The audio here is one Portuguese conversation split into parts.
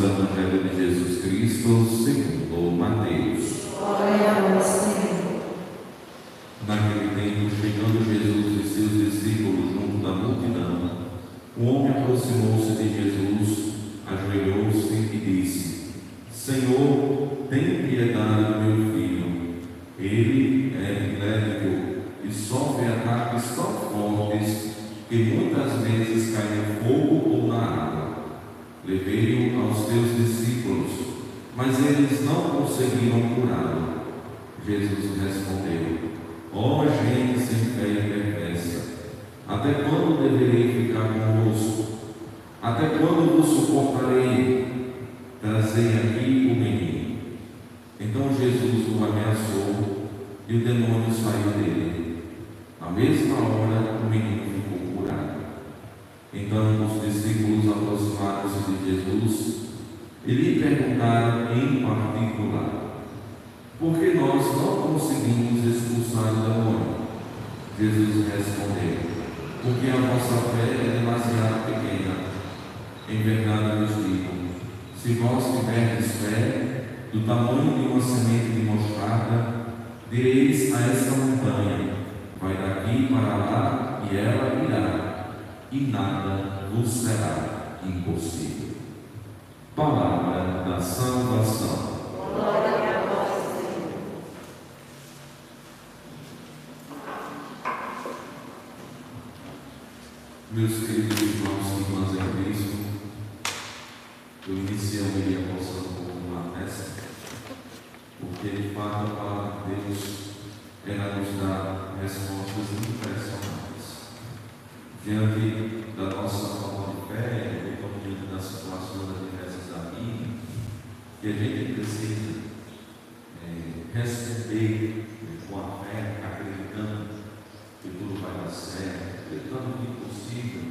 do Evangelho de Jesus Cristo segundo Mateus. Glória a vós, Senhor. Naquele tempo, chegando Jesus e seus discípulos junto da multidão, o homem aproximou-se de Jesus, eles não conseguiram curá-lo. Jesus respondeu: Ó gente sem fé e perversa, até quando deverei ficar convosco? Até quando vos suportarei? Trazei aqui o menino. Então Jesus o ameaçou e o demônio saiu dele. Na mesma hora, o menino ficou curado. Então os discípulos aproximaram-se de Jesus e lhe perguntaram em particular: Por que nós não conseguimos expulsar o demônio? Jesus respondeu: Porque a vossa fé é demasiado pequena. Em verdade vos digo: se vós tiverdes fé do tamanho de uma semente de mostarda, direis a esta montanha: Vai daqui para lá, e ela irá, e nada vos será impossível. Palavra da salvação. Glória a vós, Senhor. Meus queridos irmãos e irmãs em Cristo, eu iniciei a homilia passando um pouco uma festa, porque de fato a palavra de Deus ela nos respostas impressionantes. Diante da nossa falta de fé, diante das situações adversas da vida, que a gente precisa eh, responder com a fé, acreditando que tudo vai dar certo, acreditando que é possível,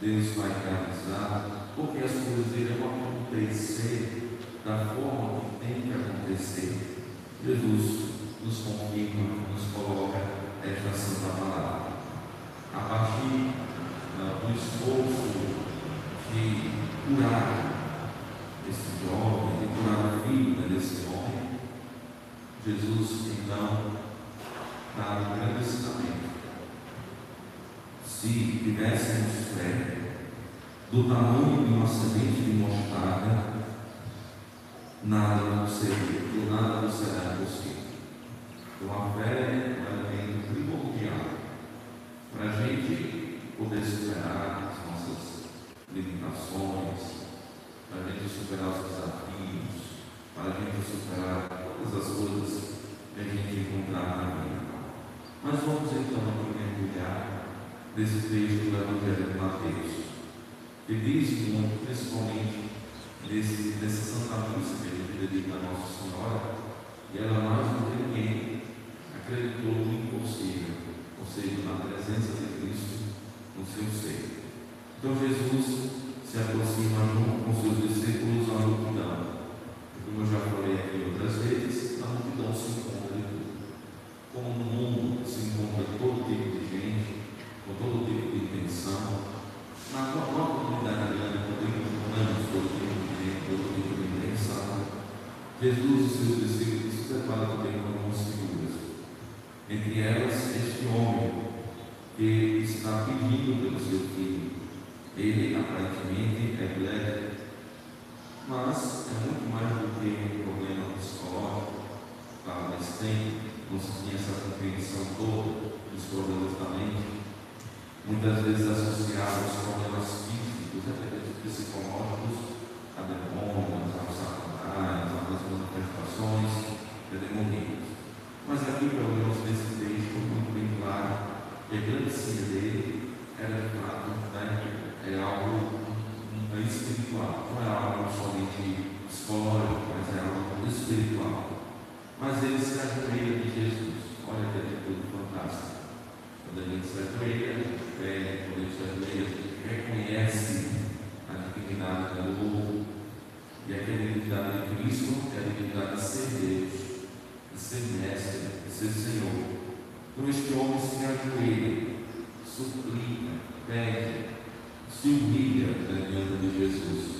Deus vai realizar, porque as coisas irão acontecer da forma que tem que acontecer. Jesus nos confirma, nos coloca esta santa palavra. A partir ah, do esforço de curar esse jovem, de curar a vida desse homem, Jesus então dá um grande ensinamento. Se tivéssemos fé do tamanho de uma semente de mostarda, nada não seria, nada não será impossível. Então a fé é um elemento primordial para a gente poder superar as nossas limitações, para a gente superar os desafios, para a gente superar todas as coisas que a gente encontrar na vida. Mas vamos então aqui mergulhar nesse texto do Evangelho de Mateus, que diz muito, principalmente nessa Santa Missa que gente dedica a Nossa Senhora, e ela mais do que ninguém acreditou presença de Cristo no seu ser. Então Jesus se aproxima junto com seus discípulos à multidão. Como eu já falei aqui outras vezes, na multidão se encontra de tudo. Como no mundo se encontra todo tipo de gente, com todo tipo de intenção, na própria comunidade grande, encontramos todo tipo de gente, todo tipo de intenção. Jesus e seus discípulos se preparam também com algumas figuras. Entre elas, este homem que está pedindo pelo seu filho. Ele aparentemente é epilético, mas é muito mais do que um problema psicológico. Claro, nesse tempo não se tinha essa compreensão toda dos problemas da mente muitas vezes associados aos problemas físicos, até psicológicos, a demônios, a satanás, a outras manifestações demoníacas. Mas aqui, pelo menos nesse texto, muito bem claro que a grande cia dele era de fato né, é algo é espiritual, não é algo somente psicológico, mas é algo espiritual. Mas ele se ajoelha de Jesus. Olha que atitude fantástica. Quando a gente se ajoelha, a gente pede, quando a gente se ajoelha, a gente reconhece a dignidade do outro. E aquela dignidade de Cristo é a dignidade de ser Deus, de ser mestre, de ser Senhor. Então este homem se ajoelha, suplica, pede, se humilha diante de Jesus.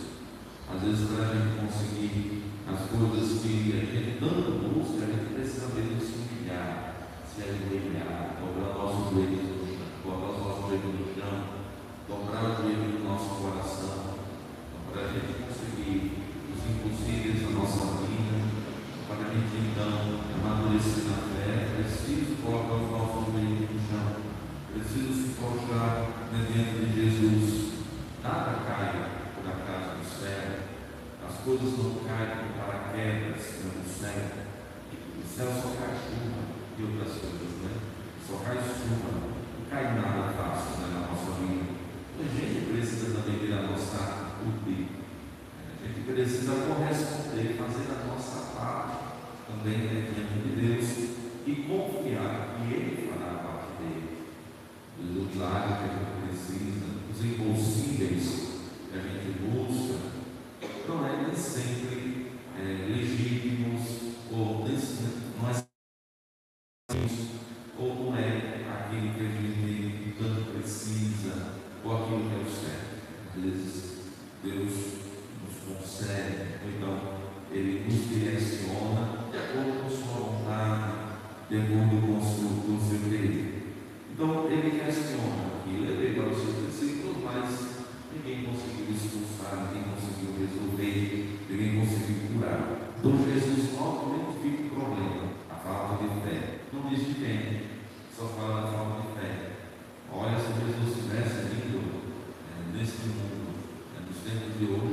Às vezes, para a gente conseguir as coisas que a gente tanto busca, a gente precisa mesmo se humilhar, se ajoelhar, dobrar nossos joelhos no chão, os nossos joelhos no chão, dobrar coisas não caem por paraquedas no céu. O céu só cai chuva e outras coisas, né? Só cai chuva, não cai nada fácil né, na nossa vida. A gente precisa também ter a nossa UTI. A gente precisa corresponder, fazer a nossa parte também né, diante de Deus e confiar que Ele fará a parte dele. Os milagres que a gente precisa, os impossíveis que a gente busca, não é nem sempre é, legítimos ou nem, não é não é aquilo que a gente tanto precisa ou aquilo que é o certo. Às vezes Deus nos concede, ou então Ele nos direciona de acordo com Sua vontade, de acordo com o seu, com o seu querer. Então Ele questiona aqui, levei para os seus discípulos, mas ninguém conseguiu expulsar, ninguém conseguiu resolver, ninguém conseguiu curar. Então Jesus novamente fica o problema, a falta de fé. Não diz de quem, só fala da falta de fé. Olha, se Jesus tivesse vindo é, nesse mundo, é, nos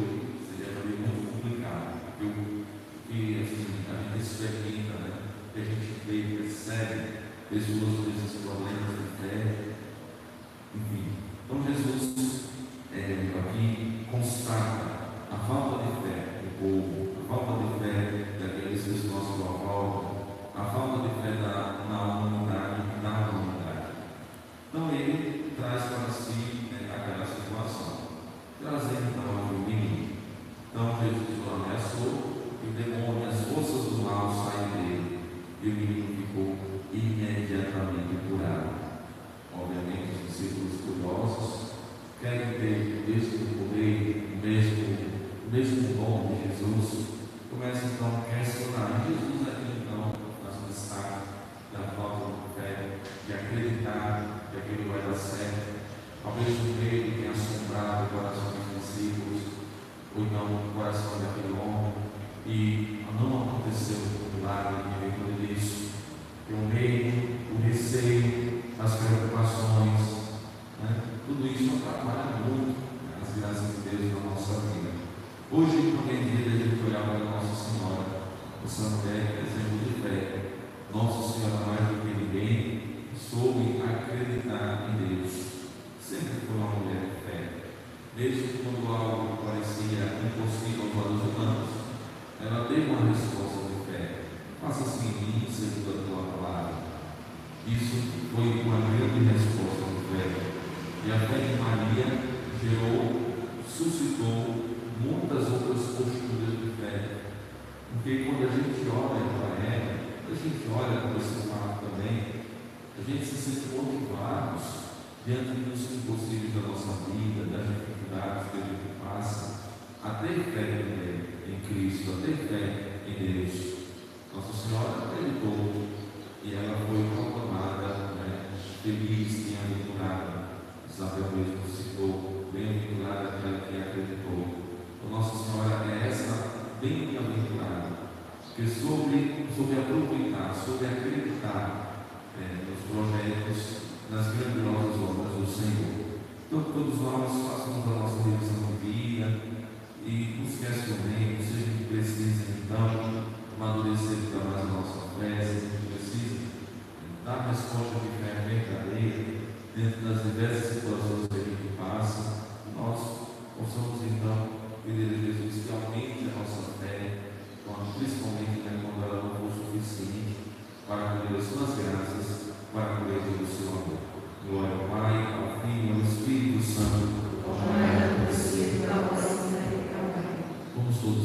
acreditar que aquilo vai dar certo. Talvez o medo tenha assombrado o coração dos discípulos, ou então o coração daquele homem, e não aconteceu o milagre em virtude disso. E o medo, o receio, as preocupações, né? tudo isso atrapalha muito né, as graças de Deus na nossa vida. Hoje, também é dia de olhar para Nossa Senhora, essa mulher, exemplo de fé. Nossa Senhora, mais do que ninguém, soube acreditar em Deus. Sempre foi uma mulher de fé. Mesmo quando algo parecia impossível aos olhos humanos, ela deu uma resposta de fé. Faça-se em mim, segundo a tua palavra. Isso foi uma grande resposta de fé. E a fé de Maria gerou, suscitou muitas outras posturas de fé. Porque quando a gente olha para ela, a gente olha para esse fato também, a gente se sente motivados diante dos impossíveis da nossa vida, das dificuldades que a gente passa, a ter fé em Cristo, a ter fé em Deus. Nossa Senhora acreditou e ela foi proclamada né, feliz, bem-aventurada. Isabel mesmo citou, bem-aventurada aquela que acreditou. Então, Nossa Senhora é essa bem-aventurada, que soube, soube aproveitar, soube acreditar é, nos projetos, nas grandiosas obras